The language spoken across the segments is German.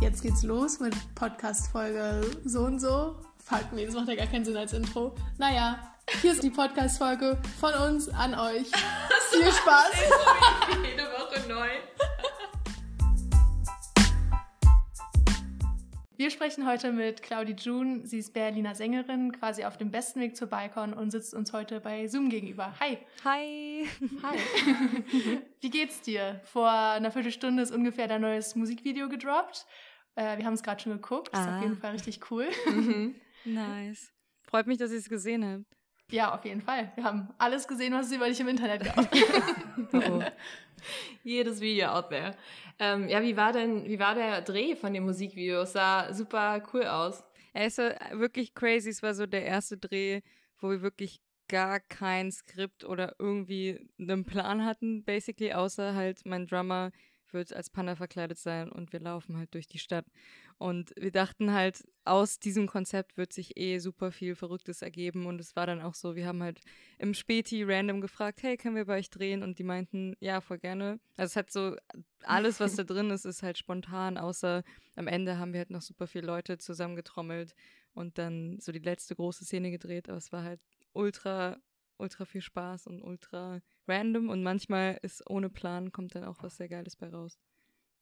Jetzt geht's los mit Podcast-Folge so und so. Fuck, nee, das macht ja gar keinen Sinn als Intro. Naja, hier ist die Podcast-Folge von uns an euch. Viel Spaß! Jede Woche neu. Wir sprechen heute mit Claudie June. Sie ist Berliner Sängerin, quasi auf dem besten Weg zur Bicon und sitzt uns heute bei Zoom gegenüber. Hi! Hi! Hi! Wie geht's dir? Vor einer Viertelstunde ist ungefähr dein neues Musikvideo gedroppt. Äh, wir haben es gerade schon geguckt. Ah. Ist auf jeden Fall richtig cool. Mhm. Nice. Freut mich, dass ihr es gesehen habt. Ja, auf jeden Fall. Wir haben alles gesehen, was es über dich im Internet gab. oh. Jedes Video out there. Ähm, ja, wie war denn, wie war der Dreh von dem Musikvideo? Es sah super cool aus. Er ist wirklich crazy. Es war so der erste Dreh, wo wir wirklich gar kein Skript oder irgendwie einen Plan hatten, basically, außer halt mein Drummer wird als Panda verkleidet sein und wir laufen halt durch die Stadt. Und wir dachten halt, aus diesem Konzept wird sich eh super viel Verrücktes ergeben. Und es war dann auch so, wir haben halt im Späti random gefragt, hey, können wir bei euch drehen? Und die meinten, ja, voll gerne. Also es hat so, alles, was da drin ist, ist halt spontan, außer am Ende haben wir halt noch super viele Leute zusammengetrommelt und dann so die letzte große Szene gedreht. Aber es war halt ultra ultra viel Spaß und ultra random und manchmal ist ohne Plan kommt dann auch was sehr Geiles bei raus.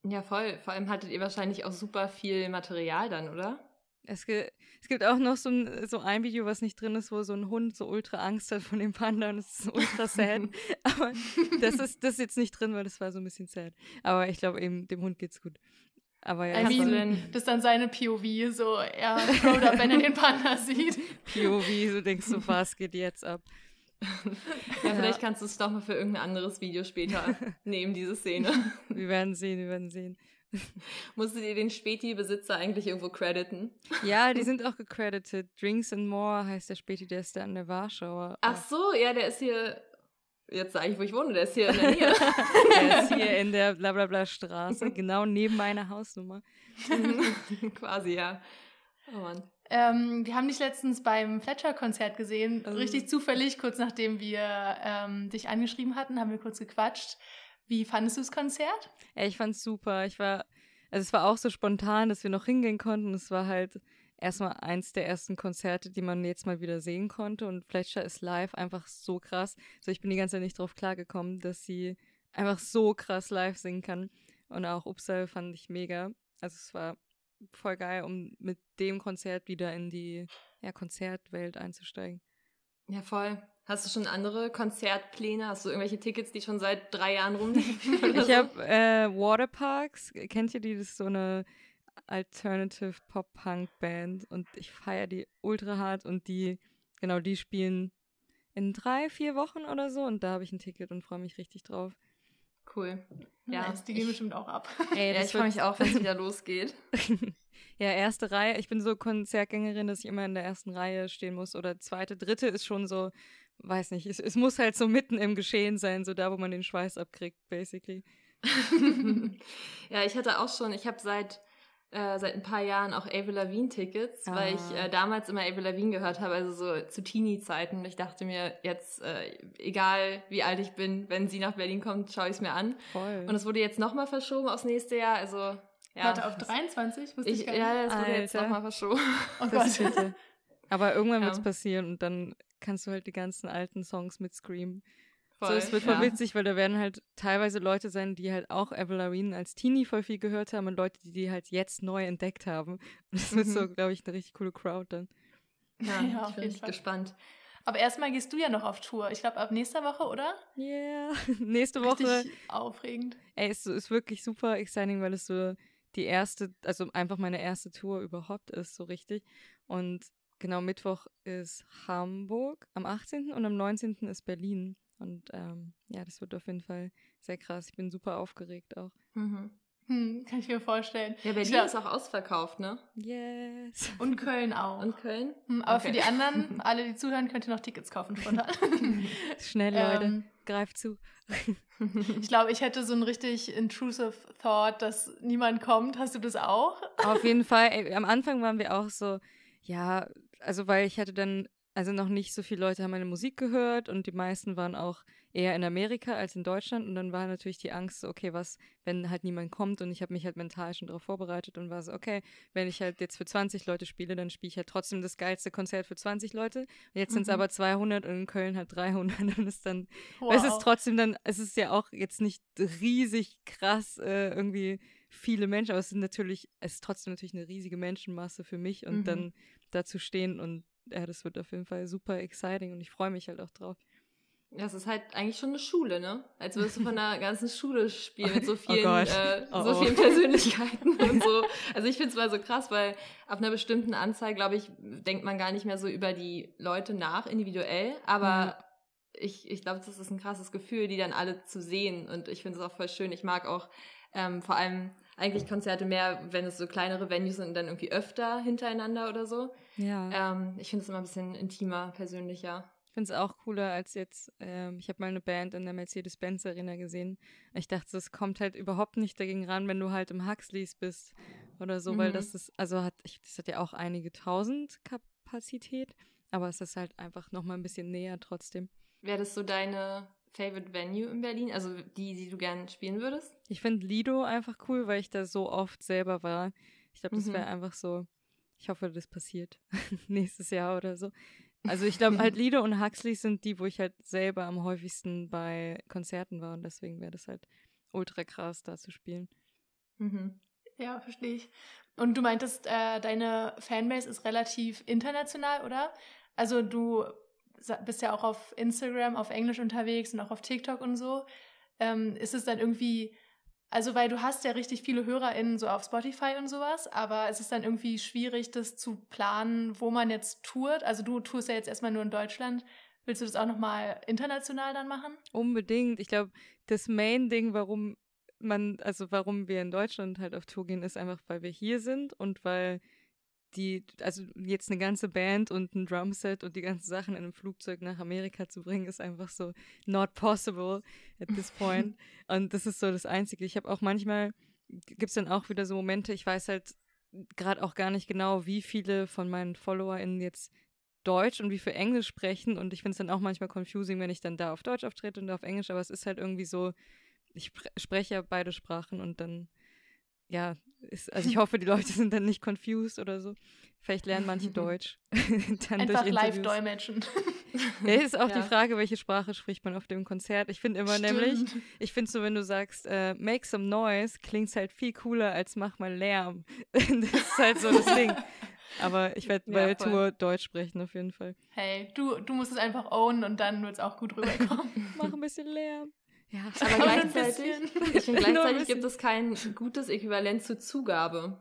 Ja, voll. Vor allem hattet ihr wahrscheinlich auch super viel Material dann, oder? Es, ge es gibt auch noch so ein, so ein Video, was nicht drin ist, wo so ein Hund so ultra Angst hat von dem Panda und es ist ultra sad. Aber das ist, das ist jetzt nicht drin, weil das war so ein bisschen sad. Aber ich glaube eben, dem Hund geht's gut. Aber ja, I mean, das ist dann seine POV, so er oder wenn er den Panda sieht. POV, so denkst du, was geht jetzt ab? ja, vielleicht kannst du es doch mal für irgendein anderes Video später nehmen, diese Szene. Wir werden sehen, wir werden sehen. Musstet ihr den Späti-Besitzer eigentlich irgendwo crediten? Ja, die sind auch gecredited. Drinks and More heißt der Späti, der ist da an der Warschauer. Ach so, ja, der ist hier. Jetzt sage ich, wo ich wohne, der ist hier in der Nähe. der ist hier in der blablabla Straße, genau neben meiner Hausnummer. Quasi, ja. Oh Mann. Ähm, wir haben dich letztens beim Fletcher-Konzert gesehen. Oh. Richtig zufällig, kurz nachdem wir ähm, dich angeschrieben hatten, haben wir kurz gequatscht. Wie fandest du das Konzert? Ja, ich fand's super. Ich war, also es war auch so spontan, dass wir noch hingehen konnten. Es war halt erstmal eins der ersten Konzerte, die man jetzt mal wieder sehen konnte. Und Fletcher ist live einfach so krass. Also ich bin die ganze Zeit nicht drauf klargekommen, dass sie einfach so krass live singen kann. Und auch Upsal fand ich mega. Also es war voll geil, um mit dem Konzert wieder in die ja, Konzertwelt einzusteigen. Ja, voll. Hast du schon andere Konzertpläne? Hast du irgendwelche Tickets, die schon seit drei Jahren rumliegen? ich habe äh, Waterparks. Kennt ihr die? Das ist so eine Alternative Pop-Punk-Band und ich feiere die ultra hart und die, genau, die spielen in drei, vier Wochen oder so und da habe ich ein Ticket und freue mich richtig drauf. Cool. Ja, nice, die gehen bestimmt auch ab. Ey, ja, ich freue mich auch, wenn es wieder losgeht. ja, erste Reihe. Ich bin so Konzertgängerin, dass ich immer in der ersten Reihe stehen muss. Oder zweite, dritte ist schon so, weiß nicht, es, es muss halt so mitten im Geschehen sein, so da, wo man den Schweiß abkriegt, basically. ja, ich hatte auch schon, ich habe seit äh, seit ein paar Jahren auch Avril Lavigne Tickets, ah. weil ich äh, damals immer Avril Lavigne gehört habe, also so zu Teenie-Zeiten. Ich dachte mir, jetzt, äh, egal wie alt ich bin, wenn sie nach Berlin kommt, schaue ich es mir an. Voll. Und es wurde jetzt nochmal verschoben aufs nächste Jahr, also ja. Warte, auf 23? Wusste ich, ich gar nicht. Ja, es wurde Alter. jetzt nochmal verschoben. Oh Gott. Aber irgendwann ja. wird es passieren und dann kannst du halt die ganzen alten Songs mit Scream Voll, so, es wird voll ja. witzig, weil da werden halt teilweise Leute sein, die halt auch Avril Lavigne als Teenie voll viel gehört haben und Leute, die die halt jetzt neu entdeckt haben. Und das mhm. wird so, mhm. glaube ich, eine richtig coole Crowd dann. Ja, ja ich bin ich gespannt. Aber erstmal gehst du ja noch auf Tour. Ich glaube, ab nächster Woche, oder? Yeah, nächste Woche. Richtig aufregend. Ey, es ist wirklich super exciting, weil es so die erste, also einfach meine erste Tour überhaupt ist, so richtig. Und genau, Mittwoch ist Hamburg am 18. und am 19. ist Berlin. Und ähm, ja, das wird auf jeden Fall sehr krass. Ich bin super aufgeregt auch. Mhm. Hm, kann ich mir vorstellen. Ja, Berlin glaub, ist auch ausverkauft, ne? Yes. Und Köln auch. Und Köln? Hm, aber okay. für die anderen, alle, die zuhören, könnt ihr noch Tickets kaufen spontan. Schnell, Leute. Ähm, Greift zu. ich glaube, ich hätte so ein richtig intrusive Thought, dass niemand kommt. Hast du das auch? Auf jeden Fall. Ey, am Anfang waren wir auch so, ja, also weil ich hatte dann also noch nicht so viele Leute haben meine Musik gehört und die meisten waren auch eher in Amerika als in Deutschland und dann war natürlich die Angst, okay, was, wenn halt niemand kommt und ich habe mich halt mental schon darauf vorbereitet und war so, okay, wenn ich halt jetzt für 20 Leute spiele, dann spiele ich halt trotzdem das geilste Konzert für 20 Leute. Und jetzt sind es mhm. aber 200 und in Köln halt 300 und ist dann, wow. es ist trotzdem dann, es ist ja auch jetzt nicht riesig krass äh, irgendwie viele Menschen, aber es sind natürlich, es ist trotzdem natürlich eine riesige Menschenmasse für mich und mhm. dann da zu stehen und ja, das wird auf jeden Fall super exciting und ich freue mich halt auch drauf. Das ist halt eigentlich schon eine Schule, ne? Als würdest du von einer ganzen Schule spielen mit so oh vielen, oh äh, oh so oh. vielen Persönlichkeiten und so. Also ich finde es mal so krass, weil ab einer bestimmten Anzahl, glaube ich, denkt man gar nicht mehr so über die Leute nach, individuell. Aber mhm. Ich, ich glaube, das ist ein krasses Gefühl, die dann alle zu sehen. Und ich finde es auch voll schön. Ich mag auch ähm, vor allem eigentlich Konzerte mehr, wenn es so kleinere Venues sind, dann irgendwie öfter hintereinander oder so. Ja. Ähm, ich finde es immer ein bisschen intimer, persönlicher. Ich finde es auch cooler als jetzt, ähm, ich habe mal eine Band in der Mercedes-Benz Arena gesehen. Ich dachte, das kommt halt überhaupt nicht dagegen ran, wenn du halt im Huxleys bist oder so, mhm. weil das ist, also hat, ich, das hat ja auch einige tausend Kapazität, aber es ist halt einfach nochmal ein bisschen näher trotzdem. Wäre das so deine Favorite Venue in Berlin? Also die, die du gerne spielen würdest? Ich finde Lido einfach cool, weil ich da so oft selber war. Ich glaube, das wäre mhm. einfach so, ich hoffe, das passiert nächstes Jahr oder so. Also ich glaube halt Lido und Huxley sind die, wo ich halt selber am häufigsten bei Konzerten war und deswegen wäre das halt ultra krass, da zu spielen. Mhm. Ja, verstehe ich. Und du meintest, äh, deine Fanbase ist relativ international, oder? Also du bist ja auch auf Instagram auf Englisch unterwegs und auch auf TikTok und so. Ähm, ist es dann irgendwie also, weil du hast ja richtig viele HörerInnen so auf Spotify und sowas, aber es ist dann irgendwie schwierig, das zu planen, wo man jetzt tourt. Also du tourst ja jetzt erstmal nur in Deutschland. Willst du das auch nochmal international dann machen? Unbedingt. Ich glaube, das Main-Ding, warum man, also warum wir in Deutschland halt auf Tour gehen, ist einfach, weil wir hier sind und weil die, also jetzt eine ganze Band und ein Drumset und die ganzen Sachen in einem Flugzeug nach Amerika zu bringen, ist einfach so not possible at this point. und das ist so das Einzige. Ich habe auch manchmal, gibt es dann auch wieder so Momente, ich weiß halt gerade auch gar nicht genau, wie viele von meinen FollowerInnen jetzt Deutsch und wie viel Englisch sprechen. Und ich finde es dann auch manchmal confusing, wenn ich dann da auf Deutsch auftrete und da auf Englisch, aber es ist halt irgendwie so, ich spreche ja beide Sprachen und dann ja, ist, also ich hoffe, die Leute sind dann nicht confused oder so. Vielleicht lernen manche Deutsch. Einfach live dolmetschen. Ja, ist auch ja. die Frage, welche Sprache spricht man auf dem Konzert. Ich finde immer Stimmt. nämlich, ich finde so, wenn du sagst, äh, make some noise, klingt es halt viel cooler als mach mal Lärm. das ist halt so das Ding. Aber ich werde bei ja, der Tour Deutsch sprechen, auf jeden Fall. Hey, du, du musst es einfach ownen und dann wird es auch gut rüberkommen. mach ein bisschen Lärm. Ja, aber gleichzeitig, ich finde, gleichzeitig gibt es kein gutes Äquivalent zu Zugabe.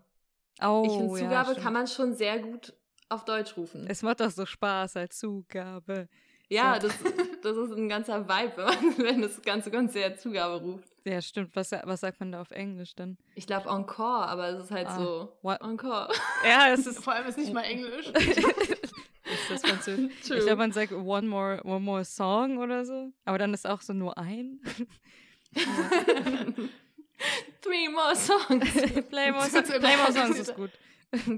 Oh, ich finde, Zugabe ja, kann man schon sehr gut auf Deutsch rufen. Es macht doch so Spaß als Zugabe. Ja, so. das, das ist ein ganzer Vibe, wenn, das ganze Konzert Zugabe ruft. Ja, stimmt. Was, was sagt man da auf Englisch dann? Ich glaube Encore, aber es ist halt ah, so what? Encore. Ja, es ist vor allem ist nicht mal Englisch. Ist das Französisch. ich glaube, man sagt one more, one more song oder so. Aber dann ist auch so nur ein. Three more songs. Play more songs. Play more songs ist gut.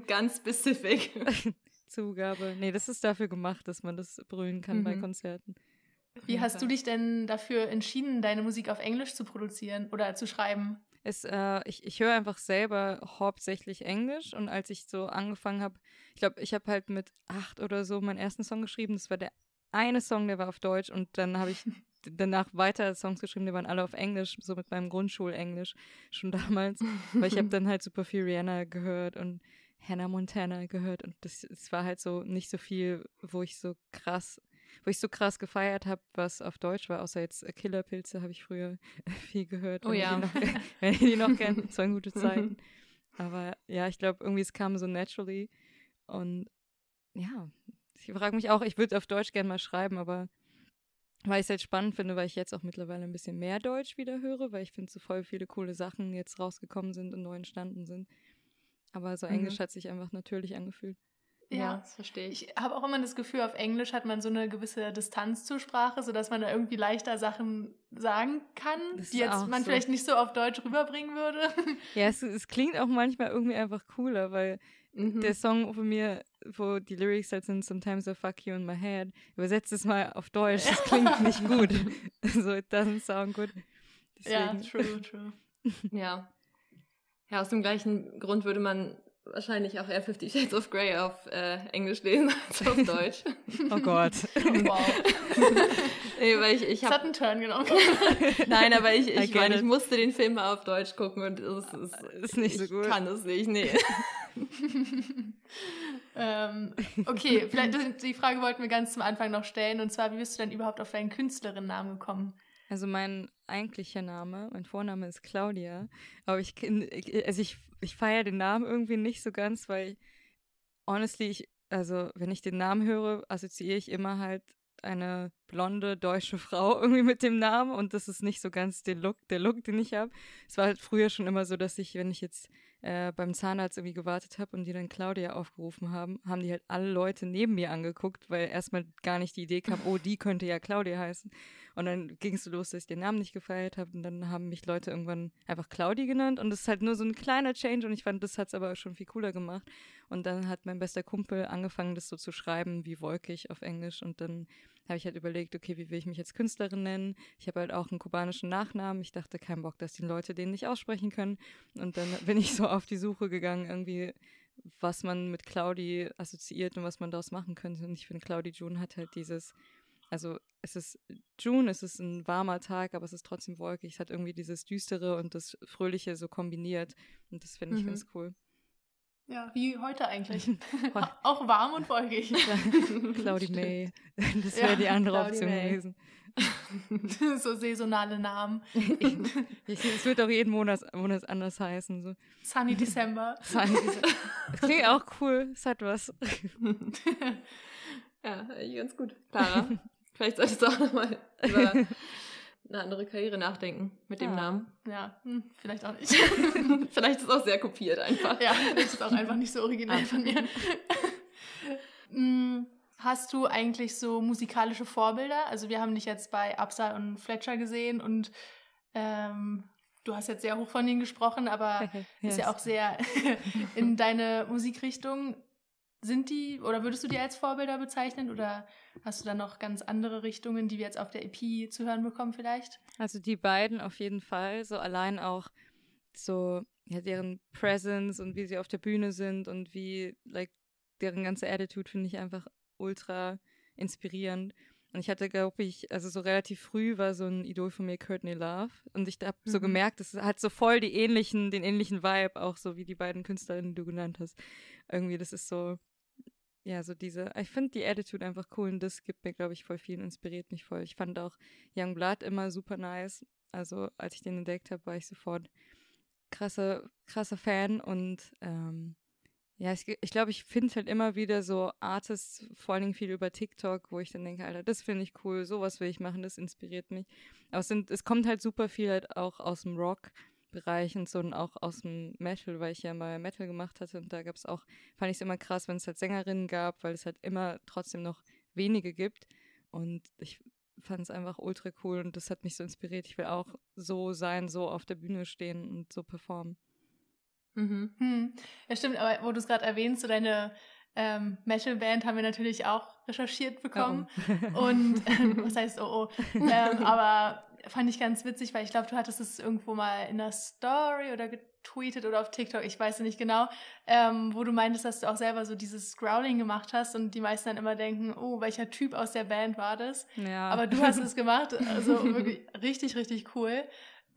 Ganz specific. Zugabe. Nee, das ist dafür gemacht, dass man das brüllen kann mhm. bei Konzerten. Wie hast du dich denn dafür entschieden, deine Musik auf Englisch zu produzieren oder zu schreiben? Es, äh, ich ich höre einfach selber hauptsächlich Englisch und als ich so angefangen habe, ich glaube, ich habe halt mit acht oder so meinen ersten Song geschrieben. Das war der eine Song, der war auf Deutsch und dann habe ich danach weiter Songs geschrieben, die waren alle auf Englisch, so mit meinem Grundschulenglisch schon damals, weil ich habe dann halt super viel Rihanna gehört und Hannah Montana gehört und das, das war halt so nicht so viel, wo ich so krass wo ich so krass gefeiert habe, was auf Deutsch war, außer jetzt Killerpilze habe ich früher viel gehört. Oh ja. Noch, wenn ich die noch kenne, das waren gute Zeiten. Aber ja, ich glaube, irgendwie es kam so naturally. Und ja, ich frage mich auch, ich würde auf Deutsch gerne mal schreiben, aber weil ich es halt spannend finde, weil ich jetzt auch mittlerweile ein bisschen mehr Deutsch wieder höre, weil ich finde, so voll viele coole Sachen jetzt rausgekommen sind und neu entstanden sind. Aber so Englisch mhm. hat sich einfach natürlich angefühlt. Ja, das verstehe ich. Ich habe auch immer das Gefühl, auf Englisch hat man so eine gewisse Distanz zur Sprache, sodass man da irgendwie leichter Sachen sagen kann, die jetzt man so. vielleicht nicht so auf Deutsch rüberbringen würde. Ja, es, es, klingt auch manchmal irgendwie einfach cooler, weil mhm. der Song von mir, wo die Lyrics halt sind, Sometimes I fuck you in my head, übersetzt es mal auf Deutsch, das klingt nicht gut. so, it doesn't sound good. Deswegen. Ja, true, true. ja. Ja, aus dem gleichen Grund würde man wahrscheinlich auch eher Fifty Shades of Grey auf äh, Englisch lesen als auf Deutsch. oh Gott. wow. nee, weil ich, ich hab, das hat einen Turn genommen. Nein, aber ich, ich, meine, ich musste den Film mal auf Deutsch gucken und es ist, ist nicht so gut. Ich kann es nicht, nee. ähm, okay, vielleicht die Frage wollten wir ganz zum Anfang noch stellen und zwar, wie bist du denn überhaupt auf deinen Künstlerinnennamen gekommen? Also mein eigentlicher Name, mein Vorname ist Claudia, aber ich, also ich, ich feiere den Namen irgendwie nicht so ganz, weil honestly, ich, also wenn ich den Namen höre, assoziiere ich immer halt eine blonde deutsche Frau irgendwie mit dem Namen und das ist nicht so ganz der Look, der Look, den ich habe. Es war halt früher schon immer so, dass ich, wenn ich jetzt äh, beim Zahnarzt irgendwie gewartet habe und die dann Claudia aufgerufen haben, haben die halt alle Leute neben mir angeguckt, weil erstmal gar nicht die Idee kam, oh, die könnte ja Claudia heißen. Und dann ging es so los, dass ich den Namen nicht gefeiert habe und dann haben mich Leute irgendwann einfach Claudi genannt und das ist halt nur so ein kleiner Change und ich fand, das hat es aber schon viel cooler gemacht. Und dann hat mein bester Kumpel angefangen, das so zu schreiben wie wolkig auf Englisch und dann habe ich halt überlegt, okay, wie will ich mich als Künstlerin nennen? Ich habe halt auch einen kubanischen Nachnamen. Ich dachte, kein Bock, dass die Leute den nicht aussprechen können. Und dann bin ich so auf die Suche gegangen, irgendwie, was man mit Claudi assoziiert und was man daraus machen könnte. Und ich finde, Claudi June hat halt dieses, also es ist June, es ist ein warmer Tag, aber es ist trotzdem wolkig. Es hat irgendwie dieses Düstere und das Fröhliche so kombiniert. Und das finde ich mhm. ganz cool. Ja, wie heute eigentlich. Auch warm und wolkig. Claudi May. Das wäre ja, die andere Claudie Option May. gewesen. so saisonale Namen. Es wird auch jeden Monat, Monat anders heißen. So. Sunny December. Sunny December. Klingt auch cool. Es hat was. ja, ganz gut. Clara, vielleicht solltest du auch nochmal über eine andere Karriere nachdenken mit dem ja. Namen. Ja, hm, vielleicht auch nicht. vielleicht ist es auch sehr kopiert einfach. Ja, das ist auch einfach nicht so originell von mir. Hm, hast du eigentlich so musikalische Vorbilder? Also wir haben dich jetzt bei Absa und Fletcher gesehen und ähm, du hast jetzt sehr hoch von ihnen gesprochen, aber yes. ist ja auch sehr in deine Musikrichtung. Sind die, oder würdest du die als Vorbilder bezeichnen oder hast du da noch ganz andere Richtungen, die wir jetzt auf der EP zu hören bekommen vielleicht? Also die beiden auf jeden Fall, so allein auch so ja, deren Presence und wie sie auf der Bühne sind und wie like deren ganze Attitude finde ich einfach ultra inspirierend. Und ich hatte, glaube ich, also so relativ früh war so ein Idol von mir Courtney Love. Und ich habe mhm. so gemerkt, es hat so voll die ähnlichen, den ähnlichen Vibe, auch so wie die beiden Künstlerinnen, die du genannt hast. Irgendwie, das ist so, ja, so diese, ich finde die Attitude einfach cool und das gibt mir, glaube ich, voll viel, inspiriert mich voll. Ich fand auch Young Blood immer super nice. Also als ich den entdeckt habe, war ich sofort krasser, krasser Fan und ähm, ja, ich, ich glaube, ich finde halt immer wieder so Artists, vor allen Dingen viel über TikTok, wo ich dann denke, Alter, das finde ich cool, sowas will ich machen, das inspiriert mich. Aber es, sind, es kommt halt super viel halt auch aus dem Rock. Bereich so und auch aus dem Metal, weil ich ja mal Metal gemacht hatte und da gab es auch, fand ich es immer krass, wenn es halt Sängerinnen gab, weil es halt immer trotzdem noch wenige gibt und ich fand es einfach ultra cool und das hat mich so inspiriert. Ich will auch so sein, so auf der Bühne stehen und so performen. Mhm. Hm. Ja, stimmt, aber wo du es gerade erwähnst, so deine ähm, Metal-Band haben wir natürlich auch recherchiert bekommen. Oh. Und ähm, was heißt oh oh? Ähm, aber fand ich ganz witzig, weil ich glaube, du hattest es irgendwo mal in der Story oder getweetet oder auf TikTok, ich weiß nicht genau, ähm, wo du meintest, dass du auch selber so dieses Growling gemacht hast und die meisten dann immer denken, oh, welcher Typ aus der Band war das? Ja. Aber du hast es gemacht, also wirklich richtig, richtig cool.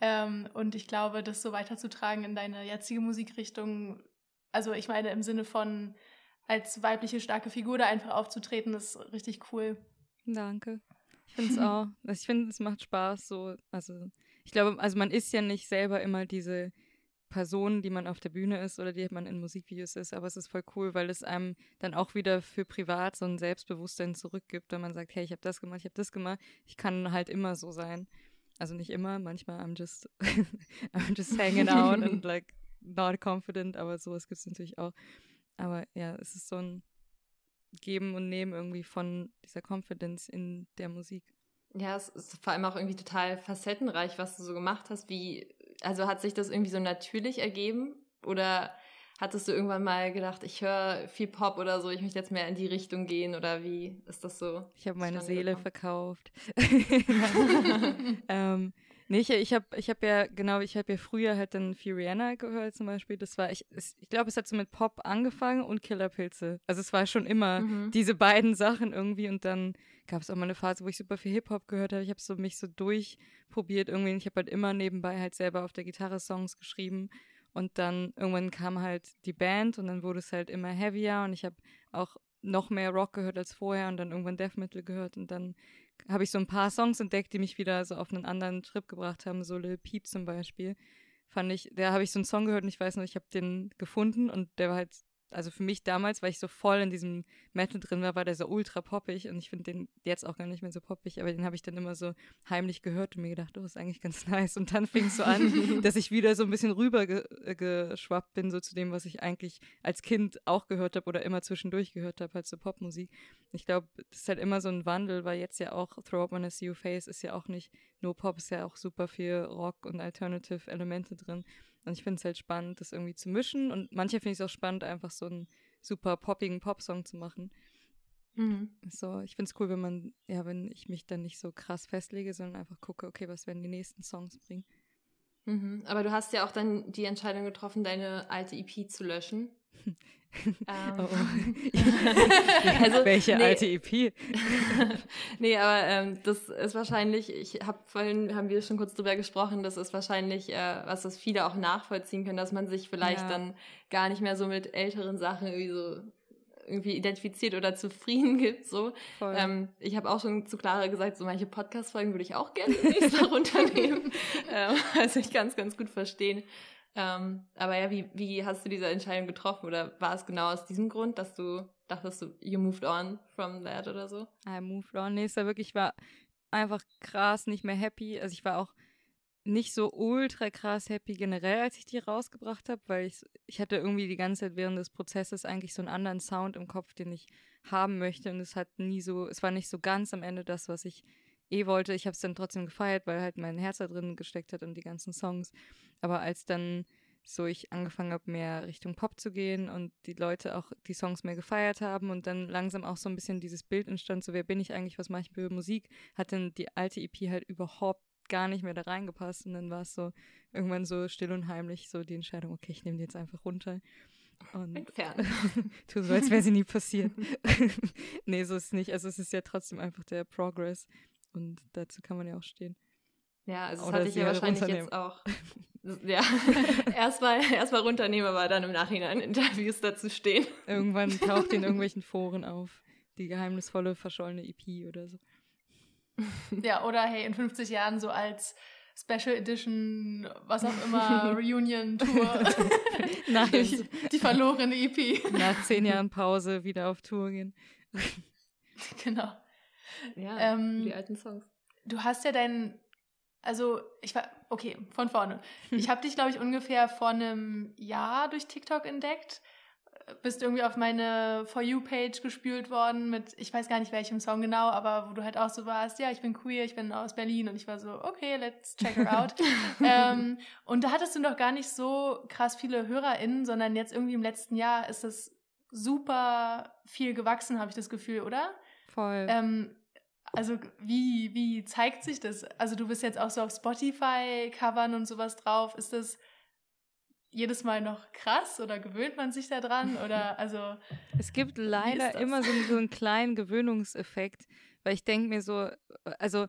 Ähm, und ich glaube, das so weiterzutragen in deine jetzige Musikrichtung, also ich meine im Sinne von als weibliche starke Figur da einfach aufzutreten, ist richtig cool. Danke. Ich finde es auch. Also ich finde, es macht Spaß. So, also ich glaube, also man ist ja nicht selber immer diese Person, die man auf der Bühne ist oder die man in Musikvideos ist, aber es ist voll cool, weil es einem dann auch wieder für privat so ein Selbstbewusstsein zurückgibt, wenn man sagt, hey, ich habe das gemacht, ich habe das gemacht, ich kann halt immer so sein. Also nicht immer, manchmal I'm just I'm just hanging out and like not confident, aber sowas gibt es natürlich auch. Aber ja, es ist so ein Geben und Nehmen irgendwie von dieser Confidence in der Musik. Ja, es ist vor allem auch irgendwie total facettenreich, was du so gemacht hast. Wie, also hat sich das irgendwie so natürlich ergeben? Oder hattest du irgendwann mal gedacht, ich höre viel Pop oder so, ich möchte jetzt mehr in die Richtung gehen oder wie ist das so? Ich habe meine Seele gekommen? verkauft. ähm, Nee, ich, ich habe ich hab ja, genau, ich habe ja früher halt dann viel Rihanna gehört zum Beispiel. Das war, ich, ich glaube, es hat so mit Pop angefangen und Killerpilze. Also es war schon immer mhm. diese beiden Sachen irgendwie und dann gab es auch mal eine Phase, wo ich super viel Hip-Hop gehört habe. Ich habe so mich so durchprobiert irgendwie. Ich habe halt immer nebenbei halt selber auf der Gitarre Songs geschrieben und dann irgendwann kam halt die Band und dann wurde es halt immer heavier und ich habe auch noch mehr Rock gehört als vorher und dann irgendwann Death Metal gehört und dann habe ich so ein paar Songs entdeckt, die mich wieder so auf einen anderen Trip gebracht haben, so Lil Peep zum Beispiel. Fand ich, da habe ich so einen Song gehört und ich weiß noch, ich habe den gefunden und der war halt also für mich damals, weil ich so voll in diesem Metal drin war, war der so ultra poppig und ich finde den jetzt auch gar nicht mehr so poppig, aber den habe ich dann immer so heimlich gehört und mir gedacht, oh, ist eigentlich ganz nice. Und dann fing es so an, dass ich wieder so ein bisschen rüber ge geschwappt bin, so zu dem, was ich eigentlich als Kind auch gehört habe oder immer zwischendurch gehört habe, halt so Popmusik. Ich glaube, das ist halt immer so ein Wandel, weil jetzt ja auch Throw Up on a See You Face ist ja auch nicht nur Pop, ist ja auch super viel Rock und Alternative Elemente drin. Und ich finde es halt spannend, das irgendwie zu mischen. Und manche finde ich es auch spannend, einfach so einen super poppigen Popsong zu machen. Mhm. So, ich finde es cool, wenn man, ja, wenn ich mich dann nicht so krass festlege, sondern einfach gucke, okay, was werden die nächsten Songs bringen. Mhm. Aber du hast ja auch dann die Entscheidung getroffen, deine alte EP zu löschen. Ähm. oh, also, Welche nee. alte EP? nee, aber ähm, das ist wahrscheinlich, ich habe vorhin, haben wir schon kurz drüber gesprochen, das ist wahrscheinlich, äh, was das viele auch nachvollziehen können, dass man sich vielleicht ja. dann gar nicht mehr so mit älteren Sachen irgendwie so irgendwie identifiziert oder zufrieden gibt. So. Ähm, ich habe auch schon zu Clara gesagt, so manche Podcast-Folgen würde ich auch gerne nächstes runternehmen. ähm, also ich kann es ganz gut verstehen. Ähm, aber ja, wie, wie hast du diese Entscheidung getroffen? Oder war es genau aus diesem Grund, dass du dachtest, du, you moved on from that oder so? I moved on. Nee, es war wirklich, ich war einfach krass nicht mehr happy. Also ich war auch nicht so ultra krass happy generell, als ich die rausgebracht habe, weil ich, ich hatte irgendwie die ganze Zeit während des Prozesses eigentlich so einen anderen Sound im Kopf, den ich haben möchte. Und es hat nie so, es war nicht so ganz am Ende das, was ich eh wollte. Ich habe es dann trotzdem gefeiert, weil halt mein Herz da drin gesteckt hat und die ganzen Songs. Aber als dann so ich angefangen habe, mehr Richtung Pop zu gehen und die Leute auch die Songs mehr gefeiert haben und dann langsam auch so ein bisschen dieses Bild entstand, so wer bin ich eigentlich, was mache ich für Musik, hat dann die alte EP halt überhaupt gar nicht mehr da reingepasst und dann war es so irgendwann so still und heimlich so die Entscheidung, okay, ich nehme die jetzt einfach runter. Und Entfernen. tu so, als wäre sie nie passiert. nee, so ist es nicht. Also es ist ja trotzdem einfach der Progress und dazu kann man ja auch stehen. Ja, also das hatte ich ja wahrscheinlich jetzt auch. Ja, erstmal erst runternehmen, aber dann im Nachhinein Interviews dazu stehen. Irgendwann taucht in irgendwelchen Foren auf. Die geheimnisvolle, verschollene EP oder so. Ja, oder hey, in 50 Jahren so als Special Edition, was auch immer, Reunion Tour. Nein. Die, die verlorene EP. Nach zehn Jahren Pause wieder auf Tour gehen. Genau. Ja, ähm, die alten Songs. Du hast ja deinen, also ich war, okay, von vorne. Ich habe dich, glaube ich, ungefähr vor einem Jahr durch TikTok entdeckt. Bist irgendwie auf meine For You-Page gespült worden mit, ich weiß gar nicht welchem Song genau, aber wo du halt auch so warst, ja, ich bin queer, ich bin aus Berlin und ich war so, okay, let's check her out. ähm, und da hattest du noch gar nicht so krass viele HörerInnen, sondern jetzt irgendwie im letzten Jahr ist es super viel gewachsen, habe ich das Gefühl, oder? Voll. Ähm, also wie, wie zeigt sich das? Also du bist jetzt auch so auf Spotify-Covern und sowas drauf. Ist das jedes Mal noch krass oder gewöhnt man sich da dran? Oder also. Es gibt leider immer so, so einen kleinen Gewöhnungseffekt, weil ich denke mir so, also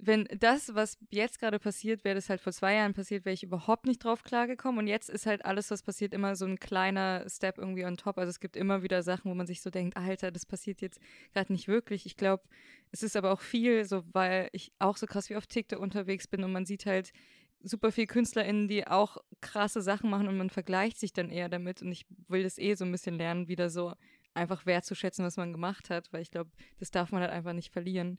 wenn das, was jetzt gerade passiert, wäre das halt vor zwei Jahren passiert, wäre ich überhaupt nicht drauf klargekommen. Und jetzt ist halt alles, was passiert, immer so ein kleiner Step irgendwie on top. Also es gibt immer wieder Sachen, wo man sich so denkt, Alter, das passiert jetzt gerade nicht wirklich. Ich glaube, es ist aber auch viel, so weil ich auch so krass wie auf TikTok unterwegs bin und man sieht halt super viel KünstlerInnen, die auch krasse Sachen machen und man vergleicht sich dann eher damit. Und ich will das eh so ein bisschen lernen, wieder so einfach wertzuschätzen, was man gemacht hat, weil ich glaube, das darf man halt einfach nicht verlieren.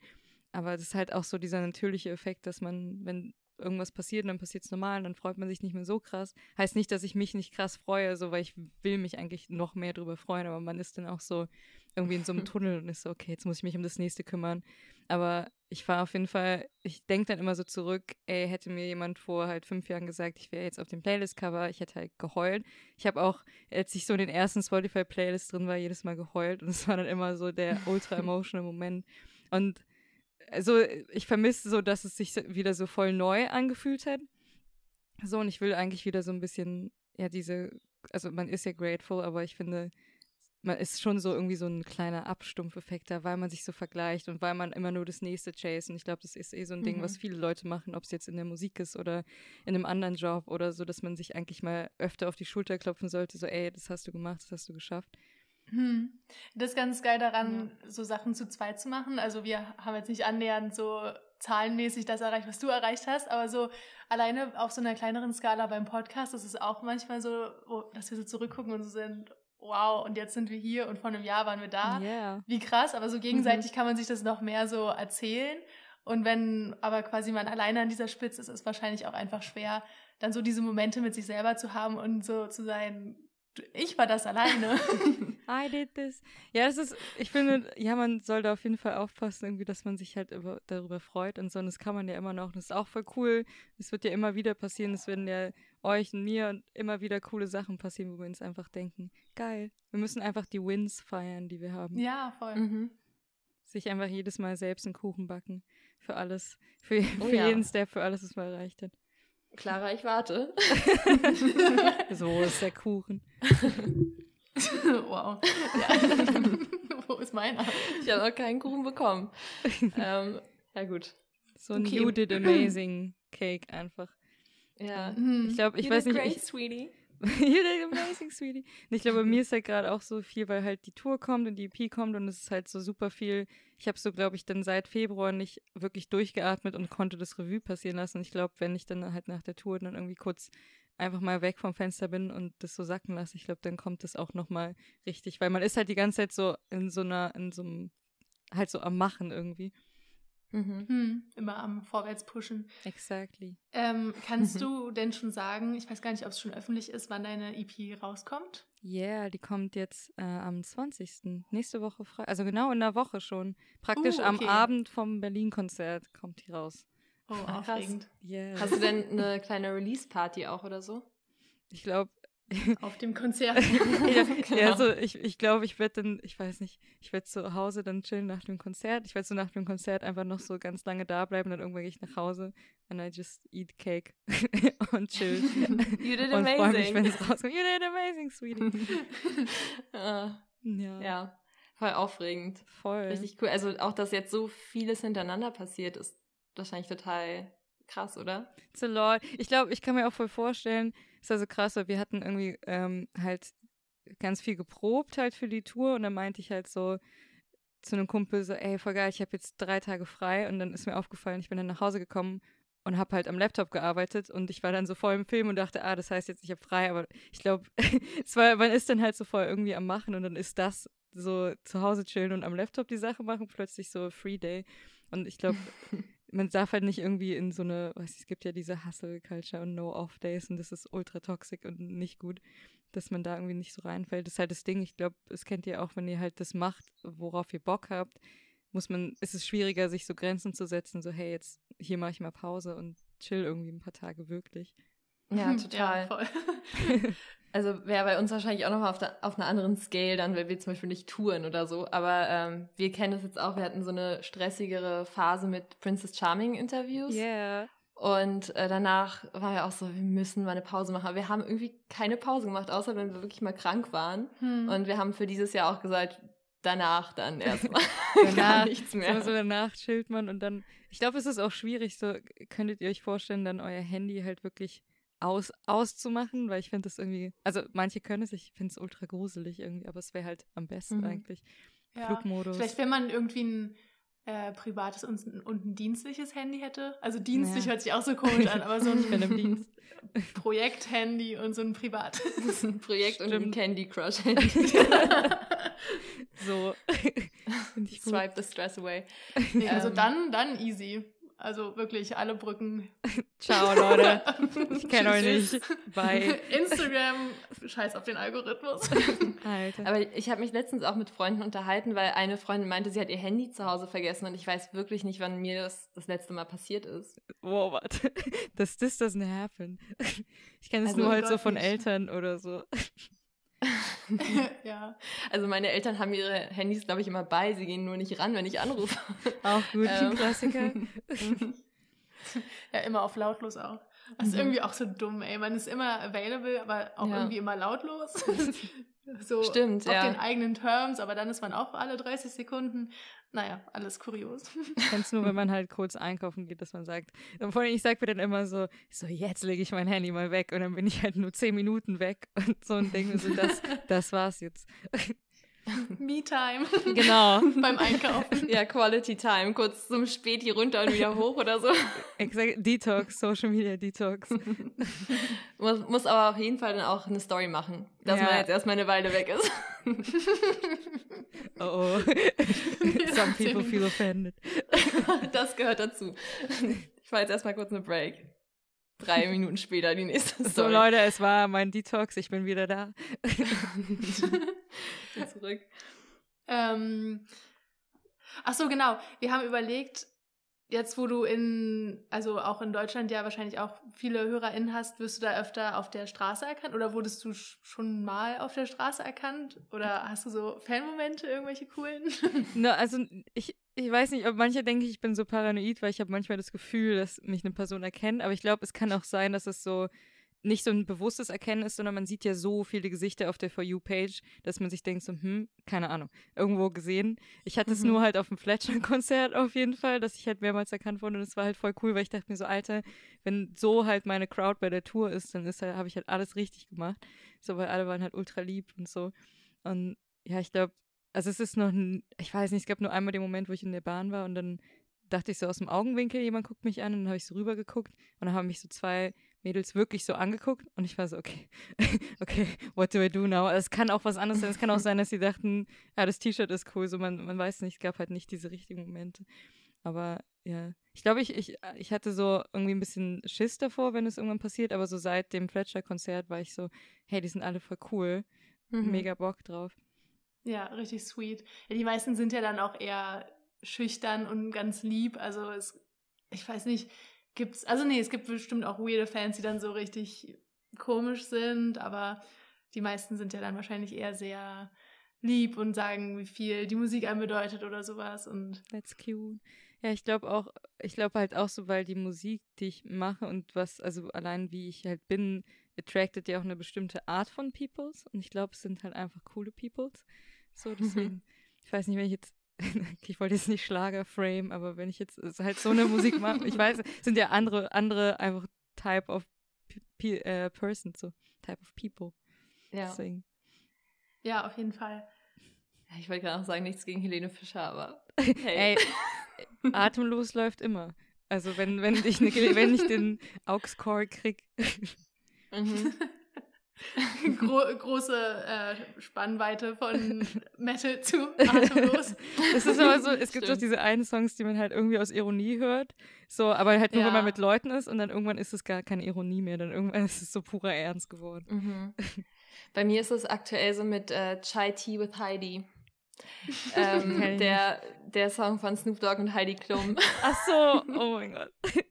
Aber das ist halt auch so dieser natürliche Effekt, dass man, wenn irgendwas passiert, dann passiert es normal, dann freut man sich nicht mehr so krass. Heißt nicht, dass ich mich nicht krass freue, so weil ich will mich eigentlich noch mehr drüber freuen, aber man ist dann auch so irgendwie in so einem Tunnel und ist so, okay, jetzt muss ich mich um das nächste kümmern. Aber ich war auf jeden Fall, ich denke dann immer so zurück, ey, hätte mir jemand vor halt fünf Jahren gesagt, ich wäre jetzt auf dem Playlist-Cover, ich hätte halt geheult. Ich habe auch, als ich so in den ersten Spotify-Playlists drin war, jedes Mal geheult und es war dann immer so der ultra emotional Moment. Und so, ich vermisse so, dass es sich wieder so voll neu angefühlt hat. So, und ich will eigentlich wieder so ein bisschen, ja, diese, also man ist ja grateful, aber ich finde, man ist schon so irgendwie so ein kleiner Abstumpfeffekt da, weil man sich so vergleicht und weil man immer nur das nächste chase. Und ich glaube, das ist eh so ein mhm. Ding, was mhm. viele Leute machen, ob es jetzt in der Musik ist oder in einem anderen Job oder so, dass man sich eigentlich mal öfter auf die Schulter klopfen sollte, so, ey, das hast du gemacht, das hast du geschafft. Hm. Das ist ganz geil daran, ja. so Sachen zu zweit zu machen. Also wir haben jetzt nicht annähernd so zahlenmäßig das erreicht, was du erreicht hast, aber so alleine auf so einer kleineren Skala beim Podcast, das ist auch manchmal so, dass wir so zurückgucken und so sind, wow, und jetzt sind wir hier und vor einem Jahr waren wir da. Yeah. Wie krass, aber so gegenseitig mhm. kann man sich das noch mehr so erzählen. Und wenn aber quasi man alleine an dieser Spitze ist, ist es wahrscheinlich auch einfach schwer, dann so diese Momente mit sich selber zu haben und so zu sein, ich war das alleine. I did this. Ja, das ist, ich finde, ja, man sollte auf jeden Fall aufpassen, irgendwie, dass man sich halt über, darüber freut und so. Und das kann man ja immer noch. Das ist auch voll cool. Es wird ja immer wieder passieren. Es werden ja euch und mir und immer wieder coole Sachen passieren, wo wir uns einfach denken, geil. Wir müssen einfach die Wins feiern, die wir haben. Ja, voll. Mhm. Sich einfach jedes Mal selbst einen Kuchen backen. Für alles. Für, oh, für ja. jeden Step, für alles, was man erreicht hat. Clara, ich warte. so ist der Kuchen. wow. Wo ist meiner? Ich habe noch keinen Kuchen bekommen. ähm, ja, gut. So ein okay. You did amazing Cake einfach. Ja. Ich glaube, ich you weiß nicht. Great, ich, sweetie. you did amazing, sweetie. Ich glaube, mir ist halt gerade auch so viel, weil halt die Tour kommt und die EP kommt und es ist halt so super viel. Ich habe so, glaube ich, dann seit Februar nicht wirklich durchgeatmet und konnte das Revue passieren lassen. Ich glaube, wenn ich dann halt nach der Tour dann irgendwie kurz einfach mal weg vom Fenster bin und das so sacken lasse, ich glaube, dann kommt das auch nochmal richtig, weil man ist halt die ganze Zeit so in so einer, in so einem, halt so am Machen irgendwie. Mhm. Hm, immer am Vorwärts pushen. Exactly. Ähm, kannst mhm. du denn schon sagen, ich weiß gar nicht, ob es schon öffentlich ist, wann deine EP rauskommt? Ja, yeah, die kommt jetzt äh, am 20. Nächste Woche frei. Also genau in der Woche schon. Praktisch uh, okay. am Abend vom Berlin-Konzert kommt die raus. Oh, aufregend. Yes. Hast du denn eine kleine Release-Party auch oder so? Ich glaube, Auf dem Konzert. ja, genau. ja, so ich, ich glaube, ich werde dann, ich weiß nicht, ich werde zu Hause dann chillen nach dem Konzert. Ich werde so nach dem Konzert einfach noch so ganz lange da bleiben, dann irgendwann gehe ich nach Hause and I just eat cake und chill. You did und amazing. mich, wenn es rauskommt. You did amazing, sweetie. uh, ja. Ja, voll aufregend. Voll. Richtig cool. Also auch, dass jetzt so vieles hintereinander passiert, ist wahrscheinlich total krass, oder? It's a lot. Ich glaube, ich kann mir auch voll vorstellen, ist also krass, weil wir hatten irgendwie ähm, halt ganz viel geprobt halt für die Tour und dann meinte ich halt so zu einem Kumpel so, ey, voll geil, ich habe jetzt drei Tage frei und dann ist mir aufgefallen, ich bin dann nach Hause gekommen und habe halt am Laptop gearbeitet und ich war dann so voll im Film und dachte, ah, das heißt jetzt, ich habe frei, aber ich glaube, man ist dann halt so voll irgendwie am Machen und dann ist das so zu Hause chillen und am Laptop die Sache machen, plötzlich so Free Day. Und ich glaube, man darf halt nicht irgendwie in so eine, weiß ich, es gibt ja diese Hustle-Culture und No-Off-Days und das ist ultra toxic und nicht gut, dass man da irgendwie nicht so reinfällt. Das ist halt das Ding. Ich glaube, es kennt ihr auch, wenn ihr halt das macht, worauf ihr Bock habt, muss man, ist es schwieriger, sich so Grenzen zu setzen, so, hey, jetzt hier mache ich mal Pause und chill irgendwie ein paar Tage wirklich. Ja, total. Ja, Also wäre bei uns wahrscheinlich auch nochmal auf, auf einer anderen Scale dann, weil wir zum Beispiel nicht touren oder so. Aber ähm, wir kennen das jetzt auch. Wir hatten so eine stressigere Phase mit Princess Charming Interviews. Yeah. Und äh, danach war ja auch so, wir müssen mal eine Pause machen. Aber wir haben irgendwie keine Pause gemacht, außer wenn wir wirklich mal krank waren. Hm. Und wir haben für dieses Jahr auch gesagt, danach dann erstmal gar nichts mehr. So, so danach chillt man und dann, ich glaube, es ist auch schwierig, so könntet ihr euch vorstellen, dann euer Handy halt wirklich aus, auszumachen, weil ich finde das irgendwie, also manche können es, ich finde es ultra gruselig irgendwie, aber es wäre halt am besten mhm. eigentlich. Ja, Flugmodus. Vielleicht, wenn man irgendwie ein äh, privates und, und, ein dienstliches Handy hätte. Also dienstlich ja. hört sich auch so komisch an, aber so ein Projekt-Handy und so ein privat. Das ist ein Projekt Stimmt. und ein Candy Crush Handy. so. Swipe the stress away. Nee, also ähm. dann, dann easy. Also wirklich alle Brücken. Ciao, Leute. Ich kenne euch nicht. Bye. Instagram, scheiß auf den Algorithmus. Alter. Aber ich habe mich letztens auch mit Freunden unterhalten, weil eine Freundin meinte, sie hat ihr Handy zu Hause vergessen und ich weiß wirklich nicht, wann mir das das letzte Mal passiert ist. Wow, warte. Das this doesn't happen. Ich kenne es also, nur halt so von nicht. Eltern oder so. ja. Also meine Eltern haben ihre Handys, glaube ich, immer bei. Sie gehen nur nicht ran, wenn ich anrufe. Auch gut, ähm. Klassiker. ja, immer auf lautlos auch. Das ist mhm. irgendwie auch so dumm, ey. Man ist immer available, aber auch ja. irgendwie immer lautlos. so Stimmt, auf ja. den eigenen Terms, aber dann ist man auch alle 30 Sekunden. Naja, alles kurios. Es nur, wenn man halt kurz einkaufen geht, dass man sagt, vor allem ich sage mir dann immer so, so jetzt lege ich mein Handy mal weg und dann bin ich halt nur 10 Minuten weg und so und denke mir so, das, das war's jetzt. Me-Time. Genau. Beim Einkaufen. Ja, Quality Time. Kurz zum Späti runter und wieder hoch oder so. Exakt. Detox, Social Media Detox. muss, muss aber auf jeden Fall dann auch eine Story machen, dass ja. man jetzt erstmal eine Weile weg ist. oh oh. Some people feel offended. Das gehört dazu. Ich war jetzt erstmal kurz eine Break drei Minuten später die nächste Story. So Leute, es war mein Detox, ich bin wieder da. zurück. Ähm, ach so, genau. Wir haben überlegt, jetzt wo du in, also auch in Deutschland ja wahrscheinlich auch viele HörerInnen hast, wirst du da öfter auf der Straße erkannt oder wurdest du schon mal auf der Straße erkannt? Oder hast du so Fanmomente, irgendwelche coolen? no, also ich, ich weiß nicht, ob manche denken, ich bin so paranoid, weil ich habe manchmal das Gefühl, dass mich eine Person erkennt, aber ich glaube, es kann auch sein, dass es so nicht so ein bewusstes Erkennen ist, sondern man sieht ja so viele Gesichter auf der For You-Page, dass man sich denkt so, hm, keine Ahnung, irgendwo gesehen. Ich hatte es mhm. nur halt auf dem Fletcher-Konzert auf jeden Fall, dass ich halt mehrmals erkannt wurde und es war halt voll cool, weil ich dachte mir so, Alter, wenn so halt meine Crowd bei der Tour ist, dann ist halt, habe ich halt alles richtig gemacht. So, weil alle waren halt ultra lieb und so. Und ja, ich glaube, also es ist noch, ein, ich weiß nicht, es gab nur einmal den Moment, wo ich in der Bahn war und dann dachte ich so aus dem Augenwinkel, jemand guckt mich an und dann habe ich so rübergeguckt und dann haben mich so zwei Mädels wirklich so angeguckt und ich war so, okay, okay, what do I do now? Es kann auch was anderes sein. Es kann auch sein, dass sie dachten, ja, das T-Shirt ist cool. So, man, man weiß nicht, es gab halt nicht diese richtigen Momente. Aber ja, ich glaube, ich, ich, ich hatte so irgendwie ein bisschen Schiss davor, wenn es irgendwann passiert, aber so seit dem Fletcher-Konzert war ich so, hey, die sind alle voll cool. Mhm. Mega Bock drauf. Ja, richtig sweet. Ja, die meisten sind ja dann auch eher schüchtern und ganz lieb. Also es, ich weiß nicht, gibt's, also nee, es gibt bestimmt auch weirde Fans, die dann so richtig komisch sind, aber die meisten sind ja dann wahrscheinlich eher sehr lieb und sagen, wie viel die Musik einem bedeutet oder sowas und that's cute. Ja, ich glaube auch, ich glaube halt auch so, weil die Musik, die ich mache und was, also allein wie ich halt bin, attracted ja auch eine bestimmte Art von Peoples und ich glaube, es sind halt einfach coole Peoples. So, deswegen, ich weiß nicht, wenn ich jetzt ich wollte jetzt nicht Schlager-Frame, aber wenn ich jetzt halt so eine Musik mache, ich weiß, sind ja andere, andere einfach Type of äh, Person, so Type of People. Ja. Deswegen. Ja, auf jeden Fall. Ich wollte gerade auch sagen, nichts gegen Helene Fischer, aber hey. Ey, atemlos läuft immer. Also wenn, wenn ich, ne, wenn ich den Aux-Core krieg. mhm. Gro große äh, Spannweite von Metal zu atemlos. Es ist aber so, es gibt doch diese einen Songs, die man halt irgendwie aus Ironie hört. So, aber halt nur, ja. wenn man mit Leuten ist und dann irgendwann ist es gar keine Ironie mehr, dann irgendwann ist es so purer Ernst geworden. Mhm. Bei mir ist es aktuell so mit äh, Chai Tea with Heidi. Ähm, der, der Song von Snoop Dogg und Heidi Klum. Ach so, oh mein Gott.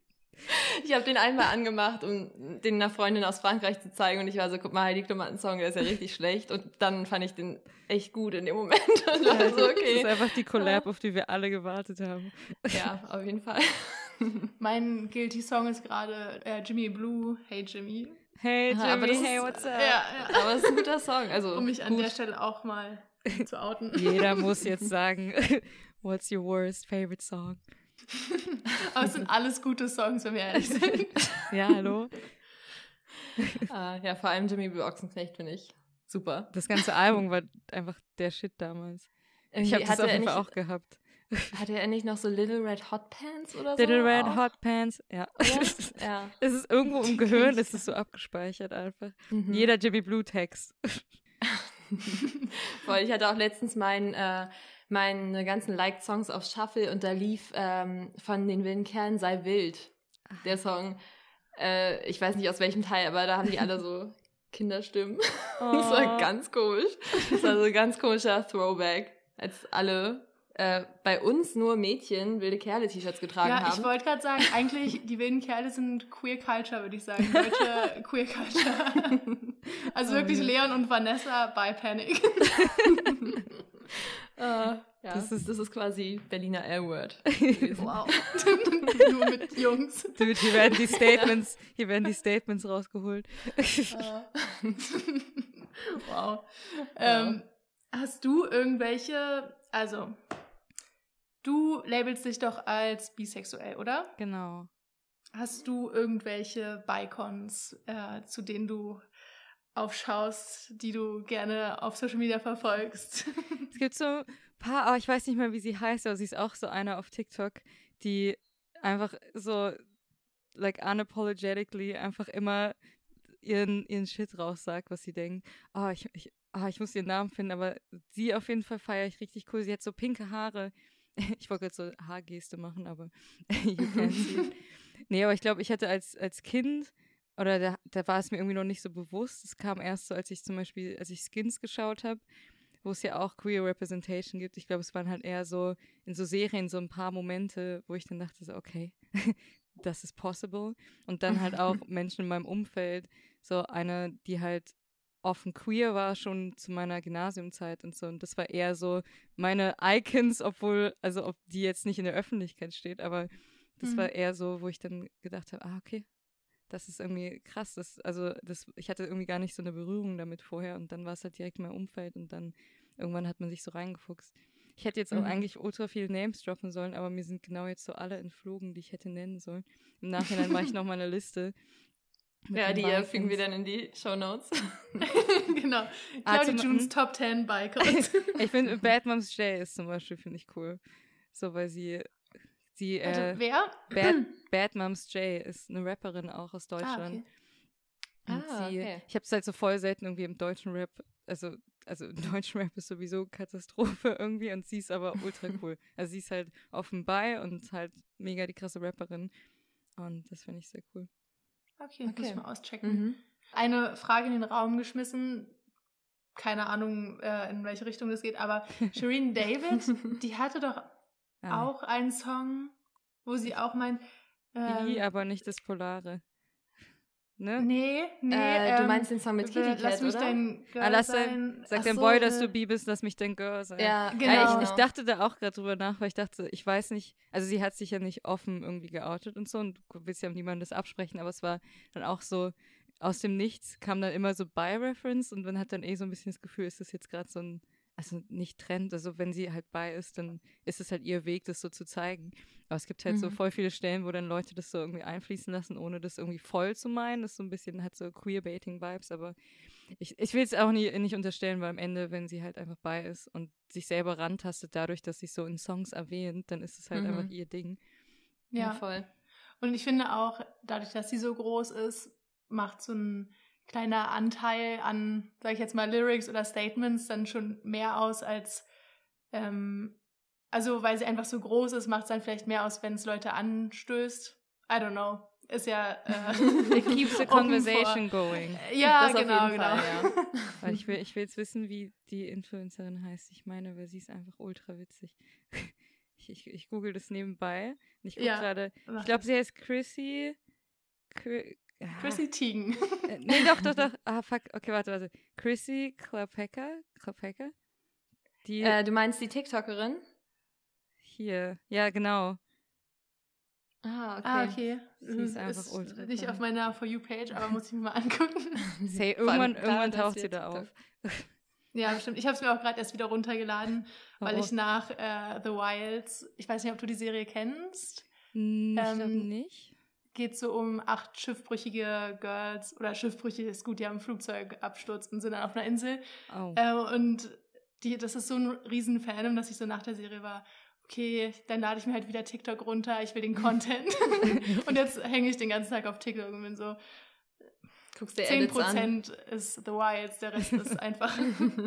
Ich habe den einmal angemacht, um den einer Freundin aus Frankreich zu zeigen. Und ich war so, guck mal, Heidi Klum hat einen Song, der ist ja richtig schlecht. Und dann fand ich den echt gut in dem Moment. Und war so, okay. Das ist einfach die Collab, auf die wir alle gewartet haben. Ja, auf jeden Fall. Mein Guilty Song ist gerade äh, Jimmy Blue, Hey Jimmy. Hey Jimmy, Aha, hey, what's up? Ja, ja. Aber es ist ein guter Song. Also, um mich an der Stelle auch mal zu outen. Jeder muss jetzt sagen, what's your worst favorite song? Aber es sind alles gute Songs, wenn wir ehrlich sind. ja, hallo. ah, ja, vor allem Jimmy Blue Ochsenknecht finde ich super. Das ganze Album war einfach der Shit damals. Irgendwie ich habe das auf jeden Fall auch gehabt. Hatte er nicht noch so Little Red Hot Pants oder so? Little Red auch? Hot Pants, ja. ja. es ist irgendwo im Gehirn, es ist so abgespeichert einfach. Mhm. Jeder Jimmy Blue Text. Voll, ich hatte auch letztens meinen äh, meine ganzen Liked-Songs auf Shuffle und da lief ähm, von den wilden Kerlen Sei wild, der Song. Äh, ich weiß nicht aus welchem Teil, aber da haben die alle so Kinderstimmen. Oh. das war ganz komisch. Das war so ein ganz komischer Throwback, als alle äh, bei uns nur Mädchen wilde Kerle-T-Shirts getragen ja, haben. Ja, ich wollte gerade sagen, eigentlich die wilden Kerle sind Queer Culture, würde ich sagen. Deutsche Queer Culture. also oh, wirklich. Leon und Vanessa bei Panic. uh, ja, das ist, das ist quasi Berliner L-Word. wow. Nur mit Jungs. Dude, hier werden die Statements, hier werden die Statements rausgeholt. Uh. wow. Ähm, hast du irgendwelche, also Du labelst dich doch als bisexuell, oder? Genau. Hast du irgendwelche Bicons, äh, zu denen du aufschaust, die du gerne auf Social Media verfolgst? Es gibt so ein paar, oh, ich weiß nicht mehr, wie sie heißt, aber sie ist auch so eine auf TikTok, die einfach so, like unapologetically, einfach immer ihren, ihren Shit raussagt, was sie denkt. Oh, ich, ich, oh, ich muss ihren Namen finden, aber sie auf jeden Fall feiere ich richtig cool. Sie hat so pinke Haare ich wollte jetzt so Haargeste machen, aber. Nee, aber ich glaube, ich hatte als, als Kind, oder da, da war es mir irgendwie noch nicht so bewusst. Es kam erst so, als ich zum Beispiel, als ich Skins geschaut habe, wo es ja auch Queer Representation gibt. Ich glaube, es waren halt eher so in so Serien so ein paar Momente, wo ich dann dachte, so, okay, das ist possible. Und dann halt auch Menschen in meinem Umfeld, so eine, die halt offen queer war, schon zu meiner Gymnasiumzeit und so. Und das war eher so meine Icons, obwohl, also ob die jetzt nicht in der Öffentlichkeit steht, aber das mhm. war eher so, wo ich dann gedacht habe, ah, okay, das ist irgendwie krass. Das, also das, ich hatte irgendwie gar nicht so eine Berührung damit vorher und dann war es halt direkt mein Umfeld und dann irgendwann hat man sich so reingefuchst. Ich hätte jetzt auch mhm. eigentlich ultra viele Names droppen sollen, aber mir sind genau jetzt so alle entflogen, die ich hätte nennen sollen. Im Nachhinein mache ich noch mal eine Liste ja, die Bikings. fügen wir dann in die Show Notes. genau. Claudia ah, Junes Top 10 Bikers. ich finde, Bad Moms J ist zum Beispiel, finde ich cool. So, weil sie, sie, äh, wer? Bad, Bad Moms J ist eine Rapperin auch aus ah, Deutschland. Ah, okay. ah, sie, okay. Ich habe es halt so voll selten irgendwie im deutschen Rap, also, also im deutschen Rap ist sowieso Katastrophe irgendwie und sie ist aber ultra cool. Also sie ist halt offen bei und halt mega die krasse Rapperin. Und das finde ich sehr cool. Okay, okay. muss ich mal auschecken. Mhm. Eine Frage in den Raum geschmissen. Keine Ahnung, äh, in welche Richtung das geht, aber Shireen David, die hatte doch ah. auch einen Song, wo sie auch meint. Ähm, die, aber nicht das Polare. Ne? Nee, nee. Äh, du ähm, meinst den Song mit Kitty Cat, lass mich oder? Dein Girl ah, lass sein. Sag dem so, Boy, dass du Bi bist, lass mich dein Girl sein. Ja, genau. Ja, ich, ich, dachte da auch gerade drüber nach, weil ich dachte, ich weiß nicht, also sie hat sich ja nicht offen irgendwie geoutet und so und du willst ja niemandem das absprechen, aber es war dann auch so, aus dem Nichts kam dann immer so By-Reference und man hat dann eh so ein bisschen das Gefühl, ist das jetzt gerade so ein also nicht trennt, also wenn sie halt bei ist, dann ist es halt ihr Weg, das so zu zeigen. Aber es gibt halt mhm. so voll viele Stellen, wo dann Leute das so irgendwie einfließen lassen, ohne das irgendwie voll zu meinen. Das ist so ein bisschen, hat so Queerbaiting-Vibes, aber ich, ich will es auch nie, nicht unterstellen, weil am Ende, wenn sie halt einfach bei ist und sich selber rantastet, dadurch, dass sie so in Songs erwähnt, dann ist es halt mhm. einfach ihr Ding. Ja, ja, voll. Und ich finde auch, dadurch, dass sie so groß ist, macht so ein kleiner Anteil an, sag ich jetzt mal, Lyrics oder Statements dann schon mehr aus als, ähm, also weil sie einfach so groß ist, macht es dann vielleicht mehr aus, wenn es Leute anstößt. I don't know. Ist ja. Äh, It keeps the conversation going. Ja, das genau, genau. Fall, ja. weil ich will, ich will jetzt wissen, wie die Influencerin heißt. Ich meine, weil sie ist einfach ultra witzig. Ich, ich, ich google das nebenbei. Und ich gucke ja, gerade. Ich glaube, sie heißt Chrissy. Chrissy Teigen. Äh, nee, doch, doch, doch. Ah, fuck. Okay, warte, warte. Chrissy Klapeka? Klapeka? Die. Äh, du meinst die TikTokerin? Hier. Ja, genau. Ah, okay. Ah, okay. Sie ist einfach ist ultra. Nicht toll. auf meiner For You-Page, aber muss ich mir mal angucken. Say, irgendwann, irgendwann taucht sie da auf. Ja, bestimmt. Ich habe es mir auch gerade erst wieder runtergeladen, weil oh. ich nach äh, The Wilds, ich weiß nicht, ob du die Serie kennst. Hm, ich ähm, glaube nicht geht so um acht schiffbrüchige Girls oder schiffbrüchig ist gut, die haben einen Flugzeugabsturz und sind dann auf einer Insel. Oh. Äh, und die, das ist so ein riesen Fandom, dass ich so nach der Serie war, okay, dann lade ich mir halt wieder TikTok runter, ich will den Content. und jetzt hänge ich den ganzen Tag auf TikTok und bin so, Guckst dir 10% ist The Wilds, der Rest ist einfach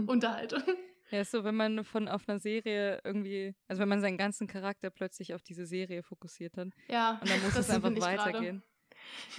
Unterhaltung. Ja, ist so, wenn man von auf einer Serie irgendwie, also wenn man seinen ganzen Charakter plötzlich auf diese Serie fokussiert hat. Ja. Und dann muss es einfach weitergehen.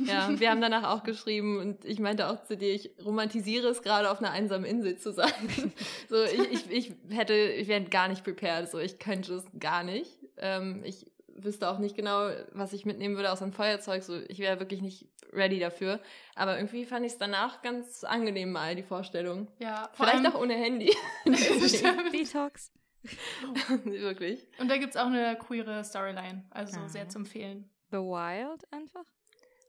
Ja, wir haben danach auch geschrieben und ich meinte auch zu dir, ich romantisiere es gerade auf einer einsamen Insel zu sein. so, ich, ich, ich hätte, ich wäre gar nicht prepared, so, ich könnte es gar nicht. Ähm, ich wüsste auch nicht genau, was ich mitnehmen würde aus einem Feuerzeug, so, ich wäre wirklich nicht ready dafür. Aber irgendwie fand ich es danach ganz angenehm mal, die Vorstellung. Ja. Vielleicht auch ohne Handy. Detox. wirklich. Und da gibt es auch eine queere Storyline, also ah. sehr zu empfehlen. The Wild einfach?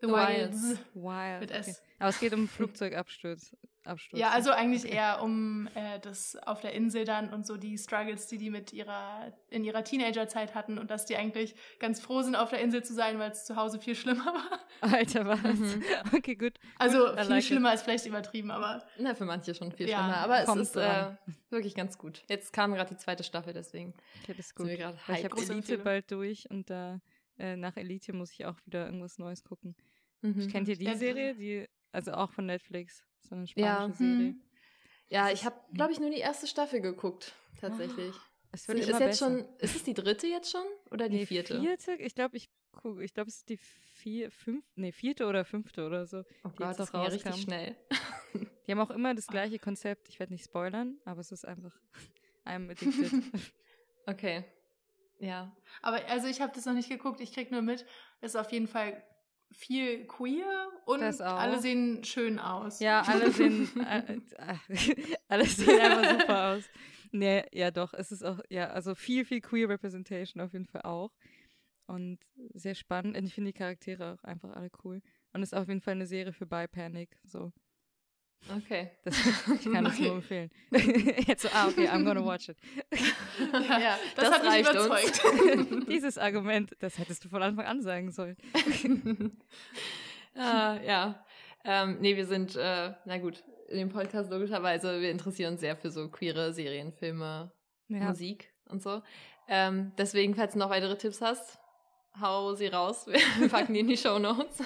The, Wilds. Wild. Mit okay. Aber es geht um Flugzeugabsturz. Absturz. Ja, also eigentlich eher um äh, das auf der Insel dann und so die Struggles, die die mit ihrer in ihrer Teenagerzeit hatten und dass die eigentlich ganz froh sind, auf der Insel zu sein, weil es zu Hause viel schlimmer war. Alter, was? Mhm. Okay, gut. Also gut, viel like schlimmer it. ist vielleicht übertrieben, aber. Na, für manche schon viel ja, schlimmer. Aber es ist äh, wirklich ganz gut. Jetzt kam gerade die zweite Staffel, deswegen. Okay, das ist gut. Ich habe Elite bald durch und da äh, nach Elite muss ich auch wieder irgendwas Neues gucken. Mhm. Kennt ihr die ja, Serie? Die, also auch von Netflix, so eine spanische ja. Serie. Hm. Ja, ich habe, glaube ich, nur die erste Staffel geguckt, tatsächlich. Es wird ist, immer jetzt schon, ist es die dritte jetzt schon oder die nee, vierte? vierte? Ich glaube, ich gucke, ich glaube, es ist die vier, fünf, nee, vierte oder fünfte oder so. Oh Gott, das war richtig schnell. Die haben auch immer das gleiche Konzept. Ich werde nicht spoilern, aber es ist einfach einem addicted. okay. Ja. Aber also ich habe das noch nicht geguckt, ich krieg nur mit, ist auf jeden Fall viel queer und alle sehen schön aus. Ja, alle sehen, äh, äh, alle sehen einfach super aus. Nee, ja doch, es ist auch, ja, also viel, viel queer Representation auf jeden Fall auch. Und sehr spannend. Und ich finde die Charaktere auch einfach alle cool. Und es ist auf jeden Fall eine Serie für Bi Panic. So. Okay. Das, ich kann das okay. nur empfehlen. Jetzt so, ah, okay, I'm gonna watch it. ja, ja das, das, hat mich überzeugt. Dieses Argument, das hättest du von Anfang an sagen sollen. ah, ja. Ähm, nee, wir sind, äh, na gut, in dem Podcast logischerweise, wir interessieren uns sehr für so queere Serien, Filme, ja. Musik und so. Ähm, deswegen, falls du noch weitere Tipps hast, hau sie raus. Wir packen die in die Show Notes.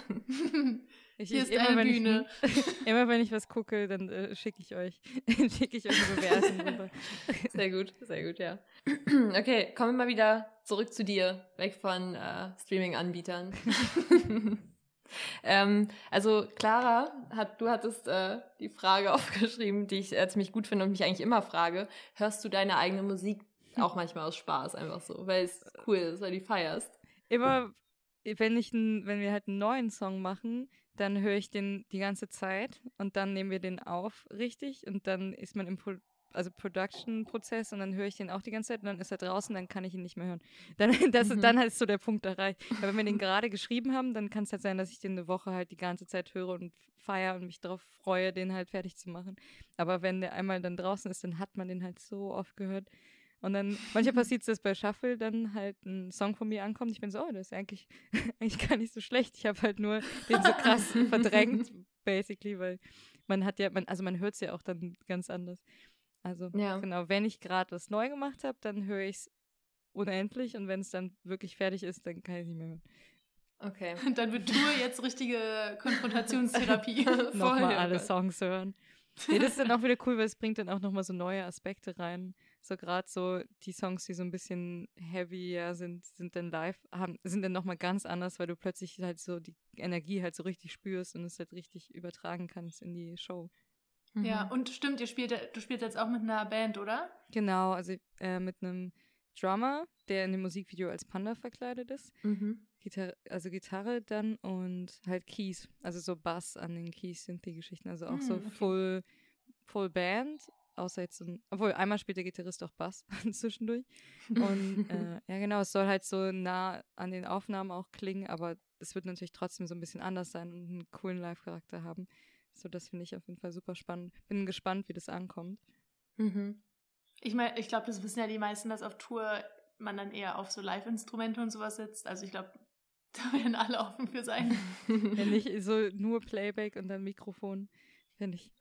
Ich, Hier ist immer, eine Bühne. Ich, immer wenn ich was gucke, dann äh, schicke ich euch, schicke ich euch rüber. Sehr gut, sehr gut, ja. Okay, kommen wir mal wieder zurück zu dir, weg von äh, Streaming-Anbietern. ähm, also Clara, hat, du hattest äh, die Frage aufgeschrieben, die ich äh, ziemlich gut finde und mich eigentlich immer frage, hörst du deine eigene Musik auch manchmal aus Spaß einfach so, weil es cool ist, weil du die feierst? Immer, wenn ich wenn wir halt einen neuen Song machen, dann höre ich den die ganze Zeit und dann nehmen wir den auf richtig und dann ist man im Pro also Production-Prozess und dann höre ich den auch die ganze Zeit und dann ist er draußen, dann kann ich ihn nicht mehr hören. Dann, das, mhm. dann ist so der Punkt erreicht. Weil wenn wir den gerade geschrieben haben, dann kann es halt sein, dass ich den eine Woche halt die ganze Zeit höre und feiere und mich darauf freue, den halt fertig zu machen. Aber wenn der einmal dann draußen ist, dann hat man den halt so oft gehört. Und dann, manchmal passiert es, dass bei Shuffle dann halt ein Song von mir ankommt. Ich bin so, oh, das ist eigentlich, eigentlich gar nicht so schlecht. Ich habe halt nur den so krass verdrängt, basically, weil man hat ja, man, also man hört es ja auch dann ganz anders. Also ja. genau, wenn ich gerade was neu gemacht habe, dann höre ich es unendlich und wenn es dann wirklich fertig ist, dann kann ich nicht mehr hören. Okay. Und dann wird Tour jetzt richtige Konfrontationstherapie. Nochmal alle Songs hören. Nee, das ist dann auch wieder cool, weil es bringt dann auch nochmal so neue Aspekte rein. So gerade so die Songs, die so ein bisschen heavier sind, sind dann live, haben, sind dann nochmal ganz anders, weil du plötzlich halt so die Energie halt so richtig spürst und es halt richtig übertragen kannst in die Show. Mhm. Ja, und stimmt, ihr spielt, du spielst jetzt auch mit einer Band, oder? Genau, also äh, mit einem Drummer, der in dem Musikvideo als Panda verkleidet ist. Mhm. Gitarre, also Gitarre dann und halt Keys, also so Bass an den Keys sind die Geschichten, also auch mhm, so okay. Full, Full Band außer jetzt, ein, obwohl einmal spielt der Gitarrist auch Bass zwischendurch. Und äh, ja, genau, es soll halt so nah an den Aufnahmen auch klingen, aber es wird natürlich trotzdem so ein bisschen anders sein und einen coolen Live-Charakter haben. So, das finde ich auf jeden Fall super spannend. Bin gespannt, wie das ankommt. Mhm. Ich meine, ich glaube, das wissen ja die meisten, dass auf Tour man dann eher auf so Live-Instrumente und sowas sitzt. Also ich glaube, da werden alle offen für sein. Wenn nicht so nur Playback und dann Mikrofon, finde ich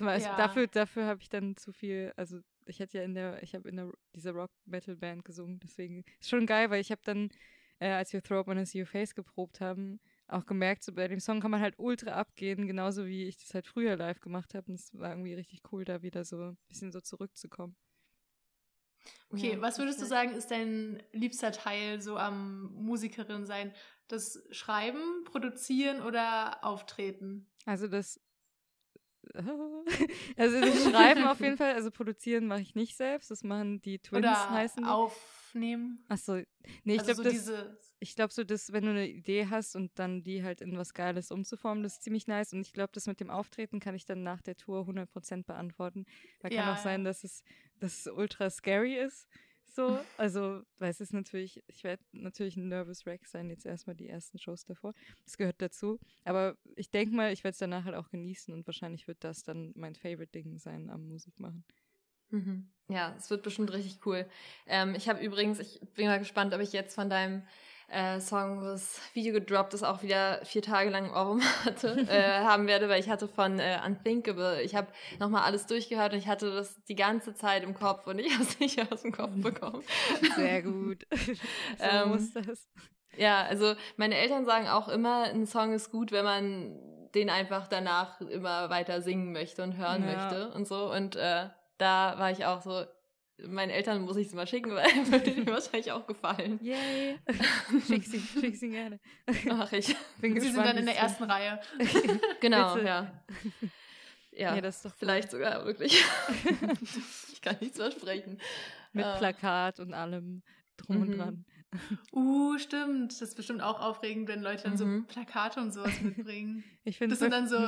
war, ja. Dafür, dafür habe ich dann zu viel, also ich hatte ja in der, ich habe in der, dieser Rock-Metal-Band gesungen, deswegen ist schon geil, weil ich habe dann, äh, als wir Throw Up and See Your Face geprobt haben, auch gemerkt, so bei dem Song kann man halt ultra abgehen, genauso wie ich das halt früher live gemacht habe. Und es war irgendwie richtig cool, da wieder so ein bisschen so zurückzukommen. Okay, ja, was würdest du sagen, ist dein liebster Teil so am Musikerin sein? Das Schreiben, Produzieren oder Auftreten? Also das also das Schreiben auf jeden Fall, also produzieren mache ich nicht selbst, das machen die Twins Oder heißen. Die. aufnehmen. Achso, nee, ich also glaube, so ich glaube so, dass wenn du eine Idee hast und dann die halt in was Geiles umzuformen, das ist ziemlich nice. Und ich glaube, das mit dem Auftreten kann ich dann nach der Tour 100% beantworten. Da kann ja, auch sein, dass es, dass es ultra scary ist. So, also, weil es ist natürlich, ich werde natürlich ein Nervous Wreck sein, jetzt erstmal die ersten Shows davor. Das gehört dazu. Aber ich denke mal, ich werde es danach halt auch genießen und wahrscheinlich wird das dann mein Favorite-Ding sein am Musik machen. Mhm. Ja, es wird bestimmt richtig cool. Ähm, ich habe übrigens, ich bin mal gespannt, ob ich jetzt von deinem äh, Song, wo das Video gedroppt ist, auch wieder vier Tage lang Ohrwurm hatte, äh, haben werde, weil ich hatte von äh, Unthinkable, ich habe nochmal alles durchgehört und ich hatte das die ganze Zeit im Kopf und ich habe es nicht aus dem Kopf bekommen. Sehr gut. so ähm, muss das. Ja, also meine Eltern sagen auch immer, ein Song ist gut, wenn man den einfach danach immer weiter singen möchte und hören ja. möchte und so. Und äh, da war ich auch so, meinen Eltern muss ich es mal schicken, weil würde ihnen wahrscheinlich auch gefallen. Yay! Schick sie, schick sie gerne. Mach ich. Bin sie gespannt, sind dann in der ersten Reihe. genau, Bitte. ja. Ja, nee, das ist doch vielleicht cool. sogar wirklich. ich kann nichts versprechen. Mit uh. Plakat und allem drum mhm. und dran. Uh, stimmt. Das ist bestimmt auch aufregend, wenn Leute dann mhm. so Plakate und sowas mitbringen. Ich finde das sind dann so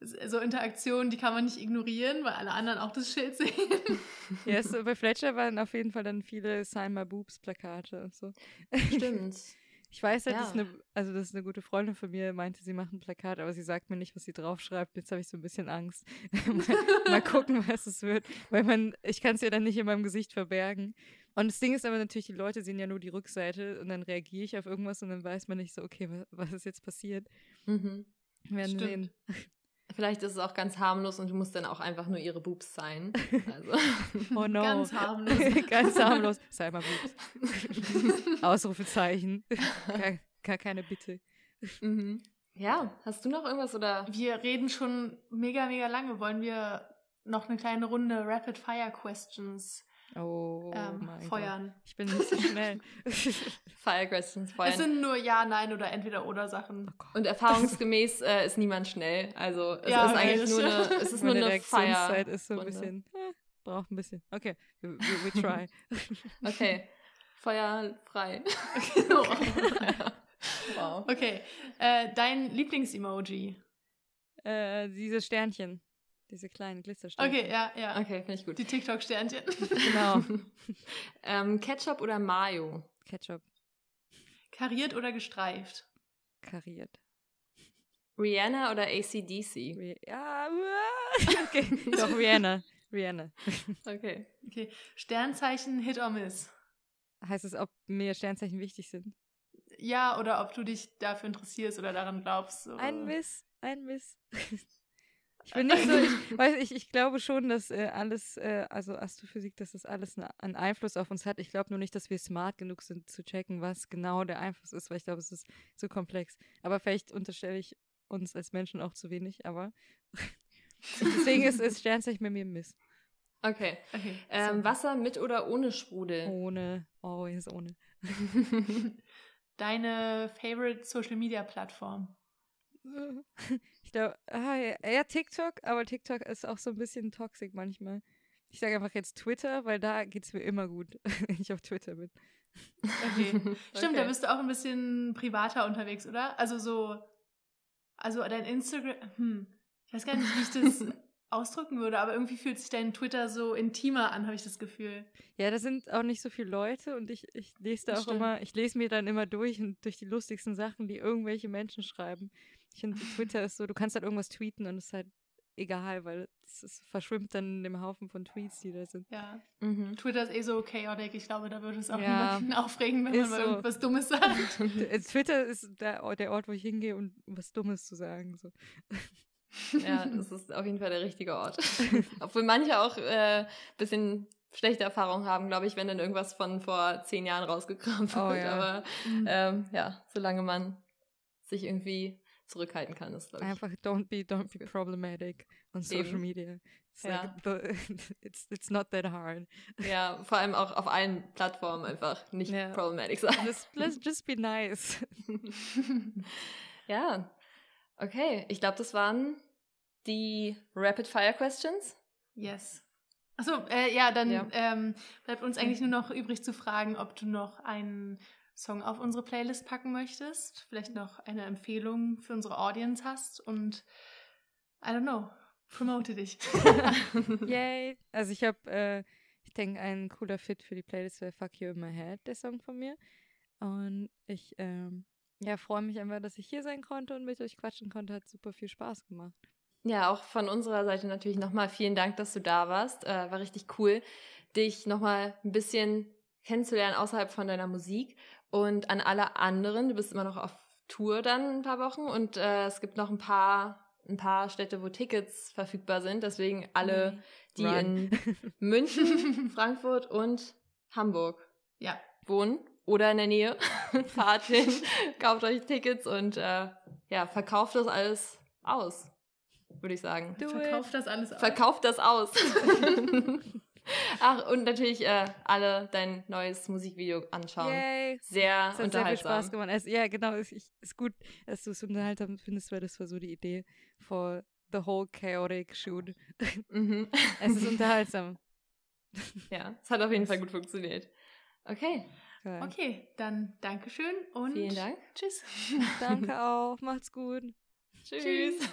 so Interaktionen, die kann man nicht ignorieren, weil alle anderen auch das Schild sehen. Ja, so, bei Fletcher waren auf jeden Fall dann viele Sign My Boobs Plakate und so. Stimmt. Ich weiß halt, ja. dass eine, also das ist eine gute Freundin von mir, meinte, sie macht ein Plakat, aber sie sagt mir nicht, was sie draufschreibt. Jetzt habe ich so ein bisschen Angst. mal, mal, gucken, was es wird. Weil man, ich kann es ja dann nicht in meinem Gesicht verbergen. Und das Ding ist aber natürlich, die Leute sehen ja nur die Rückseite und dann reagiere ich auf irgendwas und dann weiß man nicht so, okay, was, was ist jetzt passiert. Mhm. Wir werden Stimmt. sehen. Vielleicht ist es auch ganz harmlos und du musst dann auch einfach nur ihre Boobs sein. Also. oh no. Ganz harmlos. ganz harmlos. Sei mal Boobs. Ausrufezeichen. Gar, gar keine Bitte. Mhm. Ja, hast du noch irgendwas oder? Wir reden schon mega, mega lange. Wollen wir noch eine kleine Runde Rapid Fire Questions Oh, ähm, feuern. Gott. Ich bin nicht so schnell. Fire Questions feuern. Es sind nur Ja, Nein oder entweder oder Sachen. Oh Und erfahrungsgemäß äh, ist niemand schnell. Also es ja, ist eigentlich nur eine, es ist nur eine Fire. ist so ein bisschen, äh, braucht ein bisschen. Okay, we, we, we try. okay, Feuer frei. wow. Okay, äh, dein Lieblingsemoji? Äh, dieses Sternchen. Diese kleinen Glitzersternchen. Okay, ja, ja. Okay, finde ich gut. Die TikTok-Sternchen. genau. ähm, Ketchup oder Mayo? Ketchup. Kariert oder gestreift? Kariert. Rihanna oder ACDC? Ja, okay. Doch, Rihanna. Rihanna. Okay. Okay. Sternzeichen Hit or Miss? Heißt es, ob mir Sternzeichen wichtig sind? Ja, oder ob du dich dafür interessierst oder daran glaubst. So. Ein Miss, ein Miss. Ich bin nicht so, ich weiß ich, ich glaube schon, dass äh, alles, äh, also Astrophysik, dass das alles ne, einen Einfluss auf uns hat. Ich glaube nur nicht, dass wir smart genug sind zu checken, was genau der Einfluss ist, weil ich glaube, es ist zu komplex. Aber vielleicht unterstelle ich uns als Menschen auch zu wenig, aber deswegen ist, ist Sternzeichen bei mir Miss. Okay. okay ähm, Wasser mit oder ohne Sprudel? Ohne, always ohne. Deine favorite Social Media Plattform? Ich glaube, ah, ja, ja, TikTok, aber TikTok ist auch so ein bisschen toxisch manchmal. Ich sage einfach jetzt Twitter, weil da geht es mir immer gut, wenn ich auf Twitter bin. Okay. Stimmt, okay. da bist du auch ein bisschen privater unterwegs, oder? Also so, also dein Instagram, hm, ich weiß gar nicht, wie ich das ausdrücken würde, aber irgendwie fühlt sich dein Twitter so intimer an, habe ich das Gefühl. Ja, da sind auch nicht so viele Leute und ich, ich lese da das auch stimmt. immer, ich lese mir dann immer durch und durch die lustigsten Sachen, die irgendwelche Menschen schreiben. Ich finde, Twitter ist so, du kannst halt irgendwas tweeten und es ist halt egal, weil es, es, verschwimmt dann in dem Haufen von Tweets, die da sind. Ja. Mhm. Twitter ist eh so chaotic. Ich glaube, da würde es auch ja. niemanden aufregen, wenn man mal so. irgendwas Dummes sagt. Äh, Twitter ist der, der Ort, wo ich hingehe, um was Dummes zu sagen. So. Ja, das ist auf jeden Fall der richtige Ort. Obwohl manche auch ein äh, bisschen schlechte Erfahrungen haben, glaube ich, wenn dann irgendwas von vor zehn Jahren rausgekramt wird. Oh, ja. Aber mhm. ähm, ja, solange man sich irgendwie zurückhalten kann. Ist, Einfach don't be, don't be problematic on social Eben. media. It's, ja. like it's, it's not that hard. Ja, vor allem auch auf allen Plattformen einfach nicht ja. problematic sein. Just, let's just be nice. ja, okay. Ich glaube, das waren die Rapid Fire Questions. Yes. Achso, äh, ja, dann ja. Ähm, bleibt uns eigentlich nur noch übrig zu fragen, ob du noch einen Song auf unsere Playlist packen möchtest, vielleicht noch eine Empfehlung für unsere Audience hast und I don't know, promote dich. Yay! Also ich habe, äh, ich denke, ein cooler Fit für die Playlist wäre Fuck You in My Head, der Song von mir. Und ich ähm, ja, freue mich einfach, dass ich hier sein konnte und mit euch quatschen konnte. Hat super viel Spaß gemacht. Ja, auch von unserer Seite natürlich nochmal vielen Dank, dass du da warst. Äh, war richtig cool, dich nochmal ein bisschen kennenzulernen außerhalb von deiner Musik. Und an alle anderen, du bist immer noch auf Tour dann ein paar Wochen und äh, es gibt noch ein paar ein paar Städte, wo Tickets verfügbar sind. Deswegen alle, die Run. in München, Frankfurt und Hamburg ja. wohnen oder in der Nähe, fahrt hin, kauft euch Tickets und äh, ja, verkauft das alles aus würde ich sagen. Du Verkauf das alles aus. Verkauf das aus. Ach, und natürlich äh, alle dein neues Musikvideo anschauen. Yay. Sehr das hat unterhaltsam. Sehr viel Spaß gemacht. Es, ja, genau. Es ist gut, dass du es unterhaltsam findest, weil das war so die Idee for the whole chaotic shoot. Mhm. es ist unterhaltsam. Ja, es hat auf jeden Fall gut funktioniert. Okay. Okay, dann Dankeschön und vielen Dank. Tschüss. Danke auch. Macht's gut. Tschüss. Tschüss.